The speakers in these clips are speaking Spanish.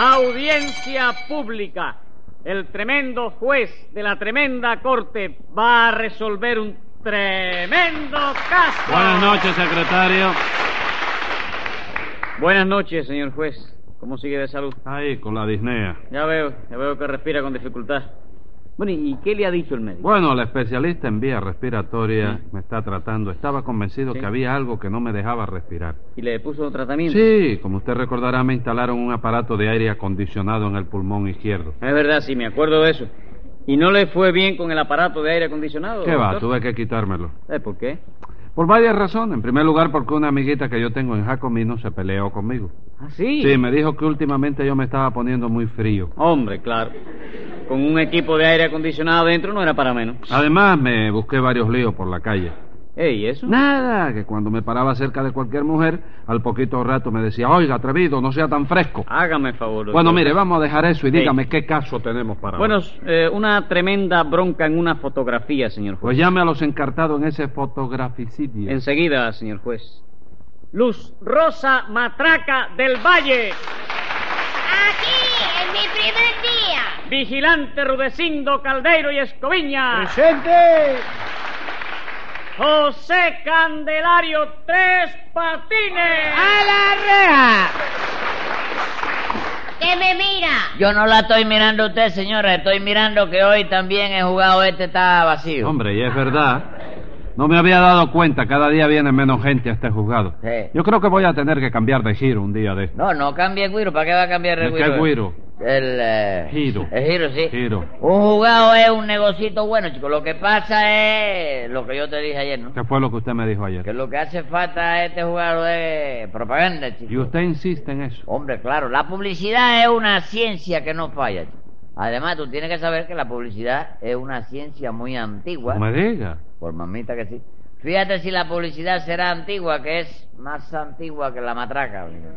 Audiencia pública. El tremendo juez de la tremenda corte va a resolver un tremendo caso. Buenas noches, secretario. Buenas noches, señor juez. ¿Cómo sigue de salud? Ahí, con la disnea. Ya veo, ya veo que respira con dificultad. Bueno, ¿y qué le ha dicho el médico? Bueno, el especialista en vía respiratoria me está tratando. Estaba convencido Sí. que había algo que no me dejaba respirar. ¿Y le puso tratamiento? Sí, como usted recordará, me instalaron un aparato de aire acondicionado en el pulmón izquierdo. Es verdad, sí, me acuerdo de eso. ¿Y no le fue bien con el aparato de aire acondicionado? ¿Qué va? Tuve que quitármelo. Eh, ¿Por qué? Por varias razones. En primer lugar, porque una amiguita que yo tengo en Jacomino se peleó conmigo. ¿Ah, sí? Sí, me dijo que últimamente yo me estaba poniendo muy frío. Hombre, claro. Con un equipo de aire acondicionado dentro no era para menos. Además, me busqué varios líos por la calle. ¿Y eso? Nada, que cuando me paraba cerca de cualquier mujer, al poquito rato me decía, oiga, atrevido, no sea tan fresco. Hágame favor. doctor. Bueno, mire, vamos a dejar eso y Sí. dígame qué caso tenemos para Bueno, hoy. eh, una tremenda bronca en una fotografía, señor juez. Pues llame a los encartados en ese fotograficidio. Enseguida, señor juez. Luz Rosa Matraca del Valle. Aquí, en mi primer día. Vigilante Rudecindo Caldeiro y Escoviña. ¡Presente! José Candelario Tres Patines. ¡A la reja! ¿Qué me mira? Yo no la estoy mirando a usted, señora. Estoy mirando que hoy también he jugado este está vacío. Hombre, y es verdad. No me había dado cuenta, cada día viene menos gente a este juzgado. Sí. Yo creo que voy a tener que cambiar de giro un día de esto. No, no cambie el guiro. ¿Para qué va a cambiar el ¿De guiro? qué guiro? El... eh, Giro. El giro, sí. Giro. Un jugado es un negocito bueno, chico. Lo que pasa es lo que yo te dije ayer, ¿no? ¿Qué fue lo que usted me dijo Que ayer? lo que hace falta a este jugado es propaganda, chico. Y usted insiste en eso. Hombre, claro, la publicidad es una ciencia que no falla. chico. Además, tú tienes que saber que la publicidad es una ciencia muy antigua. No me diga. Por mamita que sí. Fíjate si la publicidad será antigua, que es más antigua que la matraca. amigo.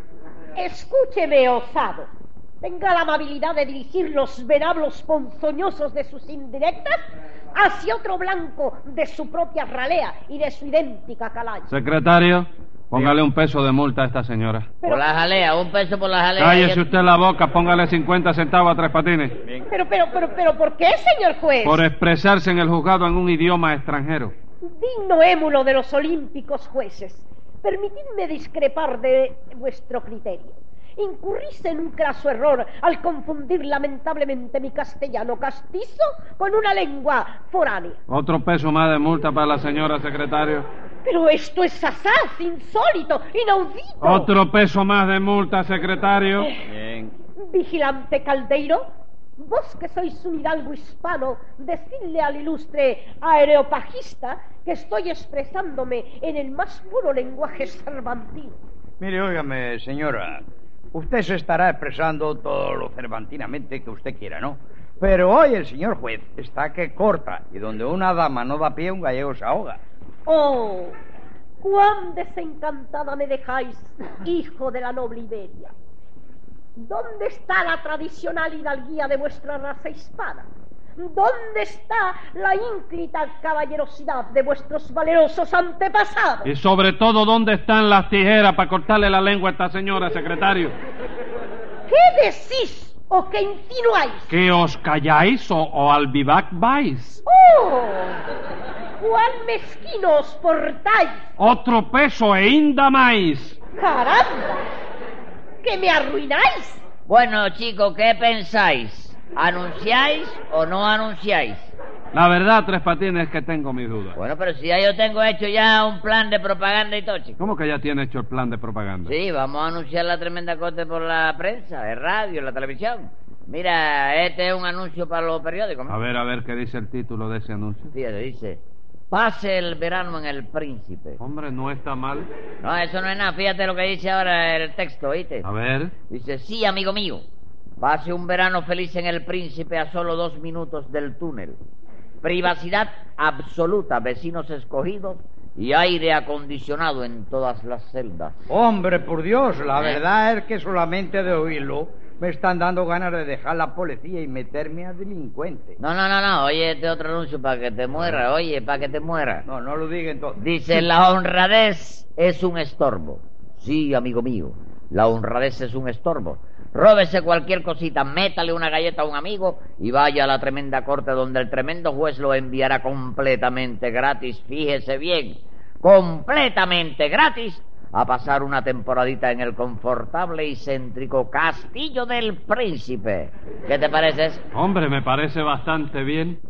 Escúcheme, osado. Tenga la amabilidad de dirigir los venablos ponzoñosos de sus indirectas hacia otro blanco de su propia ralea y de su idéntica calaña. Secretario, póngale un peso de multa a esta señora. Pero, Por la jalea, un peso por la jalea. Cállese usted la boca, póngale 50 centavos a Tres Patines. pero, pero, pero, pero, ¿por qué, señor juez? Por expresarse en el juzgado en un idioma extranjero. Digno émulo de los olímpicos jueces, permitidme discrepar de vuestro criterio. Incurrís en un craso error al confundir lamentablemente mi castellano castizo con una lengua foránea. Otro peso más de multa para la señora secretario. Pero esto es asaz, insólito, inaudito. Otro peso más de multa, secretario. Bien. Vigilante Caldeiro, vos que sois un hidalgo hispano, decidle al ilustre aereopagista que estoy expresándome en el más puro lenguaje cervantino. Mire, óigame, señora. Usted se estará expresando todo lo cervantinamente que usted quiera, ¿no? Pero hoy el señor juez está que corta y donde una dama no da pie, un gallego se ahoga. Oh, cuán desencantada me dejáis, hijo de la noble Iberia. ¿Dónde está la tradicional hidalguía de vuestra raza hispana? ¿Dónde está la ínclita caballerosidad de vuestros valerosos antepasados? Y sobre todo, ¿dónde están las tijeras para cortarle la lengua a esta señora, secretario? ¿Qué decís o qué insinuáis? ¿Que os calláis o, o al vivac vais? ¡Oh! ¡Cuán mezquino os portáis! Otro peso e inda más. ¡Caramba! ¡Que me arruináis! Bueno, chicos, ¿qué pensáis? ¿Anunciáis o no anunciáis? La verdad, Tres Patines, es que tengo mis dudas. Bueno, pero si ya yo tengo hecho ya un plan de propaganda y todo, chicos. ¿Cómo que ya tiene hecho el plan de propaganda? Sí, vamos a anunciar la tremenda corte por la prensa, el radio, la televisión. Mira, este es un anuncio para los periódicos. ¿no? A ver, a ver qué dice el título de ese anuncio. Fíjate, dice, pase el verano en el príncipe. Hombre, no está mal. No, eso no es nada, fíjate lo que dice ahora el texto, ¿oíste? A ver. Dice, sí, amigo mío, pase un verano feliz en el príncipe a solo dos minutos del túnel. Privacidad absoluta, vecinos escogidos y aire acondicionado en todas las celdas. Hombre, por Dios, la ¿Eh? verdad es que solamente de oírlo me están dando ganas de dejar la policía y meterme a delincuente. No, no, no, no, oye este otro anuncio para que te muera, oye, para que te muera. No, no lo diga entonces. Dice, la honradez es un estorbo. Sí, amigo mío, la honradez es un estorbo. róbese cualquier cosita, métale una galleta a un amigo y vaya a la tremenda corte donde el tremendo juez lo enviará completamente gratis, fíjese bien, completamente gratis a pasar una temporadita en el confortable y céntrico Castillo del Príncipe. ¿Qué te parece? Hombre, me parece bastante bien.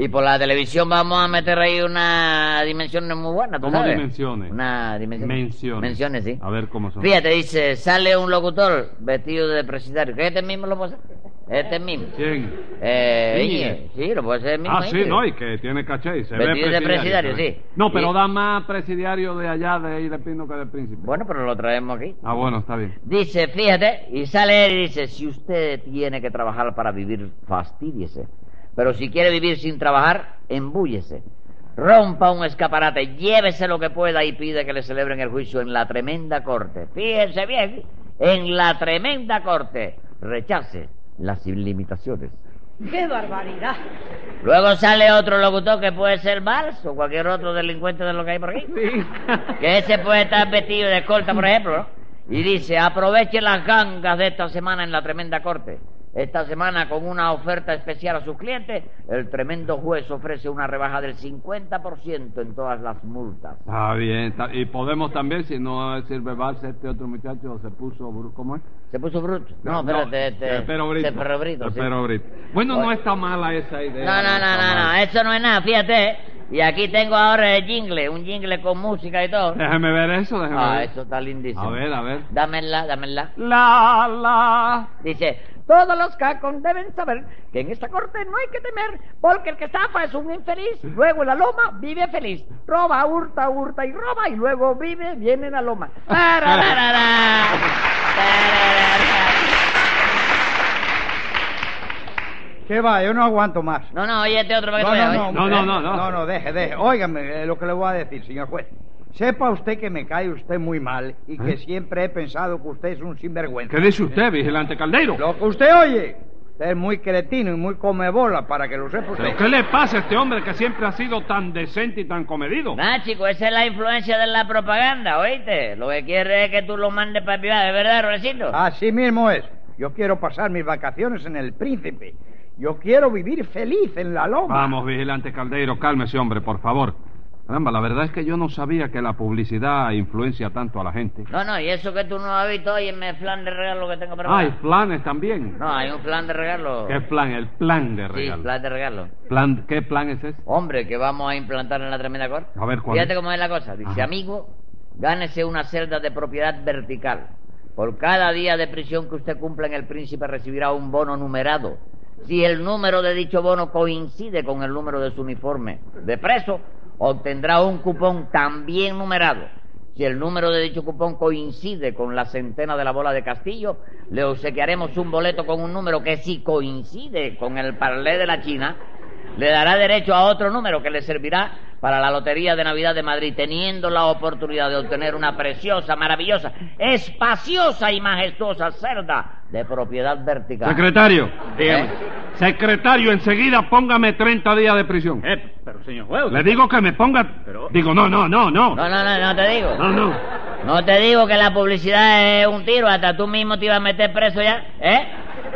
Y por la televisión vamos a meter ahí una dimensión muy buena, ¿tú ¿Cómo sabes? dimensiones? Una dimensión. Menciones. Menciones, sí. A ver cómo son. Fíjate, dice, sale un locutor vestido de presidiario. ¿Que este mismo lo puede ser? Este mismo. ¿Quién? Eh. Sí, lo puede ser el mismo. Ah, sí, no, y que tiene caché y se Vestido ve de presidiario, se ve. sí. No, pero da más presidiario de allá de ahí de Pino que del Príncipe. Bueno, pero lo traemos aquí. Ah, bueno, está bien. Dice, fíjate, y sale él y dice, si usted tiene que trabajar para vivir, fastídiese. Pero si quiere vivir sin trabajar, embúllese. Rompa un escaparate, llévese lo que pueda y pide que le celebren el juicio en la tremenda corte. Fíjense bien, en la tremenda corte. Rechace las limitaciones. ¡Qué barbaridad! Luego sale otro locutor que puede ser Vals o cualquier otro delincuente de lo que hay por aquí. Que ese puede estar vestido de escolta, por ejemplo, ¿no? Y dice, aproveche las gangas de esta semana en la tremenda corte. Esta semana, con una oferta especial a sus clientes, el tremendo juez ofrece una rebaja del 50% en todas las multas. Está bien. está- Y podemos también, si no sirve Vals, este otro muchacho se puso... bru- ¿Cómo es? ¿Se puso bruto? No, espérate, este... el Pero Brito. este Pero Brito, El sí. Pero Brito. Bueno, no Oye. está mala esa idea. No, no, no, está no, no, mala. eso no es nada, fíjate. ¿eh? Y aquí tengo ahora el jingle, un jingle con música y todo. Déjeme ver eso, déjeme Ah, ver. eso está lindísimo. A ver, a ver. Dámela, dámela. La, la. Dice, todos los cacos deben saber que en esta corte no hay que temer, porque el que estafa es un infeliz, luego en la loma vive feliz, roba, hurta, hurta y roba, y luego vive, viene en la loma. ¿Qué va? Yo no aguanto más. No, no, oye este otro para que No, veas, no. No, no, eh, no, no. No, no, deje, deje. Óigame eh, lo que le voy a decir, señor juez. Sepa usted que me cae usted muy mal y que ¿Eh? siempre he pensado que usted es un sinvergüenza. ¿Qué dice usted, vigilante Caldeiro? Lo que usted oye. Usted es muy cretino y muy comebola para que lo sepa usted. ¿Pero qué le pasa a este hombre que siempre ha sido tan decente y tan comedido? Nada, chico, esa es la influencia de la propaganda, ¿oíste? Lo que quiere es que tú lo mandes para privado, ¿es verdad, Rolecito? Así mismo es. Yo quiero pasar mis vacaciones en el Príncipe. Yo quiero vivir feliz en la loma. Vamos, vigilante Caldeiro, cálmese, hombre, por favor. Caramba, la verdad es que yo no sabía que la publicidad influencia tanto a la gente. No, no, y eso que tú no has visto hoy en el plan de regalo que tengo preparado. Hay planes también. No, hay un plan de regalo. ¿Qué plan? El plan de Sí, regalo. plan de regalo. Plan- ¿Qué plan es ese? Hombre, que vamos a implantar en la tremenda corte. A ver, ¿cuál Fíjate cómo es la cosa. Dice, Ajá. amigo, gánese una celda de propiedad vertical. Por cada día de prisión que usted cumpla en el príncipe recibirá un bono numerado. Si el número de dicho bono coincide con el número de su uniforme de preso, obtendrá un cupón también numerado. Si el número de dicho cupón coincide con la centena de la bola de Castillo, le obsequiaremos un boleto con un número que si coincide con el parlé de la China, le dará derecho a otro número que le servirá para la Lotería de Navidad de Madrid, teniendo la oportunidad de obtener una preciosa, maravillosa, espaciosa y majestuosa celda de propiedad vertical. Secretario. ¿Eh? Secretario, enseguida póngame 30 días de prisión. Eh, señor juez. Le digo que me ponga... Pero- Digo, no, no, no, no. No, no, no, no te digo. No, no. No te digo que la publicidad es un tiro, hasta tú mismo te ibas a meter preso ya, ¿eh?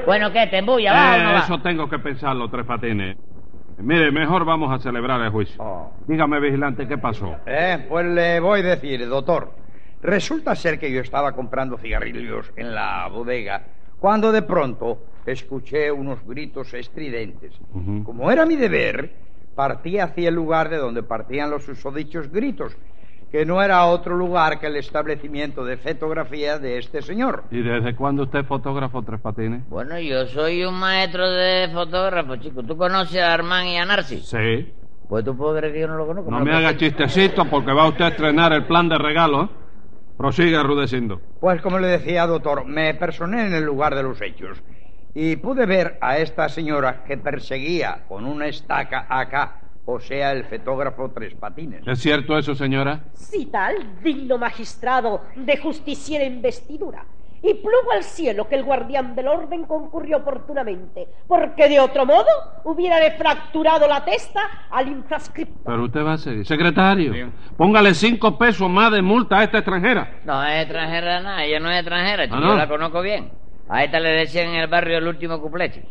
Bueno, ¿qué? ¿Te embulla? ¿Va o no Eh, va? eso tengo que pensarlo, Tres Patines. Mire, mejor vamos a celebrar el juicio. Oh. Dígame, vigilante, ¿qué pasó? Eh, pues le voy a decir, doctor. Resulta ser que yo estaba comprando cigarrillos en la bodega cuando de pronto escuché unos gritos estridentes. Ujú. Como era mi deber, partí hacia el lugar de donde partían los susodichos gritos, que no era otro lugar que el establecimiento de fotografía de este señor. ¿Y desde cuándo usted es fotógrafo, Tres Patines? Bueno, yo soy un maestro de fotógrafo, chico. ¿Tú conoces a Armán y a Narcis? Sí. Pues tú puedes creer que yo no lo conozco. No me haga chistecito porque va usted a estrenar el plan de regalo. ¿eh? Prosigue, Rudecindo. Pues como le decía, doctor, me personé en el lugar de los hechos y pude ver a esta señora que perseguía con una estaca acá, o sea, el fotógrafo Tres Patines. ¿Es cierto eso, señora? Si tal, digno magistrado de justiciera investidura. Y plugo al cielo que el guardián del orden concurrió oportunamente, porque de otro modo hubiera fracturado la testa al infrascripto. Pero usted va a seguir. Secretario, Bien. póngale cinco pesos más de multa a esta extranjera. No es extranjera nada, ella no es extranjera, Ah, ¿no? yo la conozco bien. A esta le decían en el barrio el último cuplé, chico.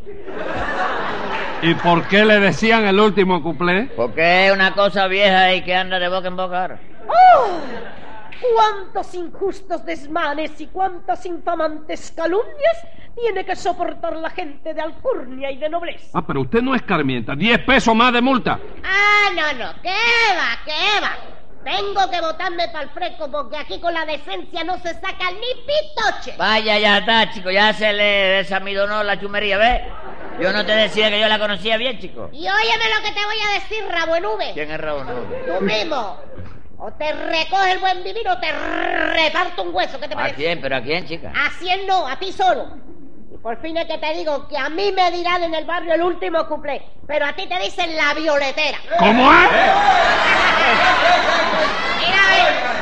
¿Y por qué le decían el último cuplé? Porque es una cosa vieja y que anda de boca en boca ahora. ¡Oh! ¡Cuántos injustos desmanes y cuántas infamantes calumnias tiene que soportar la gente de alcurnia y de nobleza! Ah, pero usted no es carmienta. Diez pesos más de multa. Ah, no, no. ¿Qué va? ¿Qué va? Tengo que botarme para el fresco porque aquí con la decencia no se saca ni pitoche. Vaya, ya está, chico. Ya se le desamidonó la chumería, ¿ves? Yo no te decía que yo la conocía bien, chico. Y óyeme lo que te voy a decir, rabo en. ¿Quién es Raúl? No. Tú mismo. O te recoge el buen vivir o te reparto un hueso. ¿Qué te ¿A parece? quién? ¿Pero a quién, chica? A cien no, a ti solo. Y por fin es que te digo que a mí me dirán en el barrio el último cuplé, pero a ti te dicen la violetera. ¿Cómo es?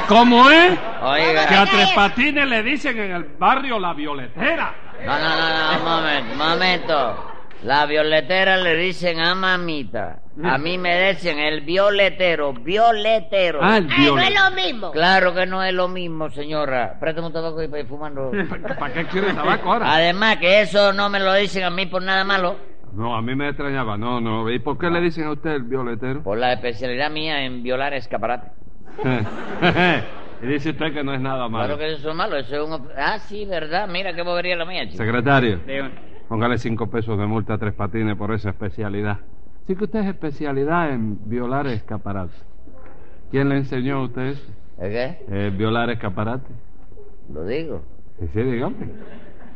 ¿Cómo es? Oiga. Que a Tres Patines le dicen en el barrio la violetera. No, no, no, no, un momento, momento. La violetera le dicen a mamita. A mí me dicen el violetero, violetero. Ah, el Ay, no es lo mismo. Claro que no es lo mismo, señora. Préstame un tabaco y para ir fumando. ¿Para qué quiere tabaco ahora? Además que eso no me lo dicen a mí por nada malo. No, a mí me extrañaba. No, no. ¿Y por qué le dicen a usted el violetero? Por la especialidad mía en violar escaparate. y dice usted que no es nada malo. Claro que eso es malo, eso es un... Ah, sí, ¿verdad? Mira qué bobería la mía, chico. Secretario, Dígame. póngale cinco pesos de multa a Tres Patines por esa especialidad. Sí que usted es especialidad en violar escaparate. ¿Quién le enseñó a usted eso? ¿Es qué? Eh, violar escaparate. Lo digo. Sí, sí, dígame.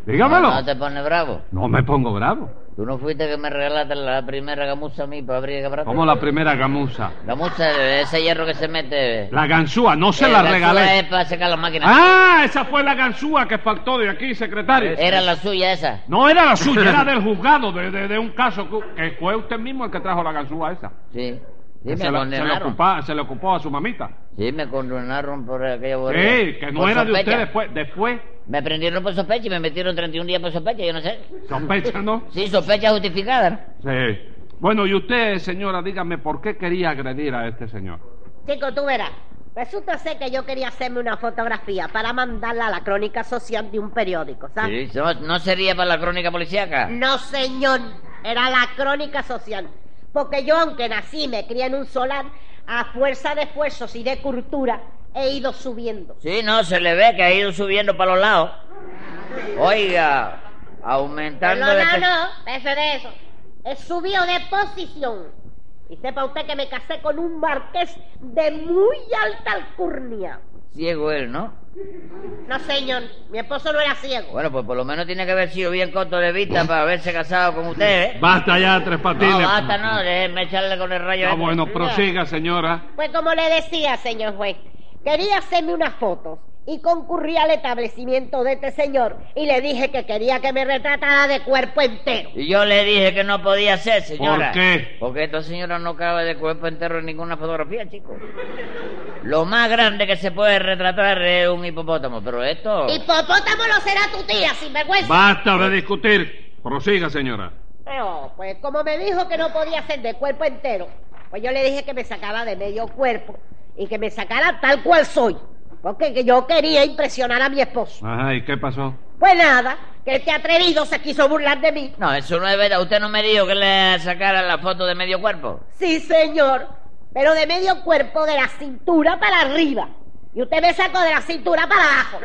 Dígamelo. No, no te pones bravo. No me pongo bravo. Tú no fuiste que me regalaste la primera gamuza a mí para abrir escaparate. Como la primera gamuza. Gamuza, ese hierro que se mete... La ganzúa, no se Eh, la suya regalé. es para secar las máquinas. Ah, esa fue la ganzúa que faltó de aquí, secretario. Era la suya esa. No era la suya, era del juzgado, de, de- de un caso que, fue usted mismo el que trajo la ganzúa esa. Sí. Sí, se, la- se le se ocupó a su mamita. Sí, me condenaron por aquella bobería. Sí, que no Por era de usted después. Después, Me prendieron por sospecha y me metieron 31 días por sospecha, yo no sé. sospecha, ¿no? Sí, sospecha justificada. Sí. Bueno, y usted, señora, dígame, ¿por qué quería agredir a este señor? Chico, tú verás. Resulta ser que yo quería hacerme una fotografía para mandarla a la crónica social de un periódico, ¿sabes? Sí, no, no sería para la crónica policíaca. No, señor. Era la crónica social. Porque yo, aunque nací y me crié en un solar, a fuerza de esfuerzos y de cultura, he ido subiendo. Sí, no, se le ve que ha ido subiendo para los lados. Oiga, aumentando de... Perdona, pe- no, ese de eso. He subido de posición. Y sepa usted que me casé con un marqués de muy alta alcurnia. Ciego él, ¿no? No, señor. Mi esposo no era ciego. Bueno, pues por lo menos tiene que haber sido bien corto de vista para haberse casado con usted, ¿eh? Basta ya, Tres Patines. No, basta, no, déjeme echarle con el rayo. Ah, este. bueno, prosiga, señora. Pues como le decía, señor juez, quería hacerme unas fotos y concurrí al establecimiento de este señor y le dije que quería que me retratara de cuerpo entero. Y yo le dije que no podía ser, señora. ¿Por qué? Porque esta señora no cabe de cuerpo entero en ninguna fotografía, chico. Lo más grande que se puede retratar es un hipopótamo, pero esto... Hipopótamo lo será tu tía, sinvergüenza. Basta de discutir. Prosiga, señora. No, pues como me dijo que no podía ser de cuerpo entero, pues yo le dije que me sacara de medio cuerpo y que me sacara tal cual soy. Porque que yo quería impresionar a mi esposo. Ajá, ¿y qué pasó? Pues nada, que este atrevido se quiso burlar de mí. No, eso no es verdad. Usted no me dijo que le sacara la foto de medio cuerpo. Sí, señor, pero de medio cuerpo de la cintura para arriba. Y usted me sacó de la cintura para abajo.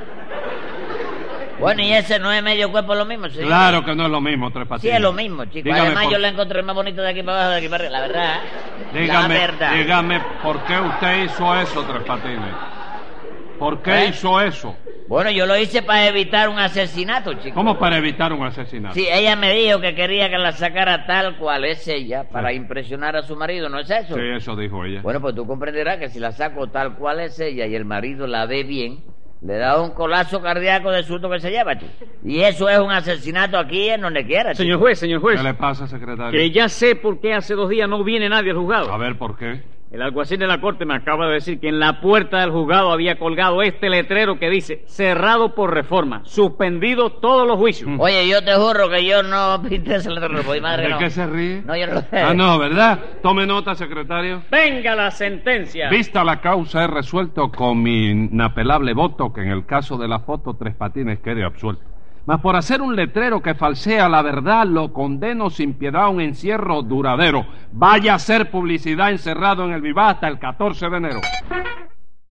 Bueno, y ese no es medio cuerpo lo mismo, señor. Claro que no es lo mismo, Tres Sí, Patines. es lo mismo, chico. Dígame Además, por- yo la encontré más bonita de aquí para abajo, de aquí para arriba. La verdad, ¿eh? Dígame, La verdad. dígame, ¿por qué usted hizo eso, Tres Patines? ¿Por qué ¿Eh? hizo eso? Bueno, yo lo hice para evitar un asesinato, chico. ¿Cómo para evitar un asesinato? Sí, ella me dijo que quería que la sacara tal cual es ella para impresionar a su marido, ¿no es eso? Sí, eso dijo ella. Bueno, pues tú comprenderás que si la saco tal cual es ella y el marido la ve bien, le da un colazo cardíaco de susto que se lleva, chico. Y eso es un asesinato aquí en donde quiera, chico. Señor juez, señor juez, ¿Qué le pasa, secretario? que ya sé por qué hace dos días no viene nadie al juzgado. A ver, ¿por qué? El alguacil de la corte me acaba de decir que en la puerta del juzgado había colgado este letrero que dice cerrado por reforma, suspendido todos los juicios. Oye, yo te juro que yo no pinté ese letrero, pues madre ¿De no. qué se ríe? No, yo no lo sé. Ah, no, ¿verdad? Tome nota, secretario. Venga la sentencia. Vista la causa, he resuelto con mi inapelable voto que en el caso de la foto Tres Patines quede absuelto. Mas por hacer un letrero que falsea la verdad, lo condeno sin piedad a un encierro duradero. Vaya a ser publicidad encerrado en el Vivá hasta el 14 de enero.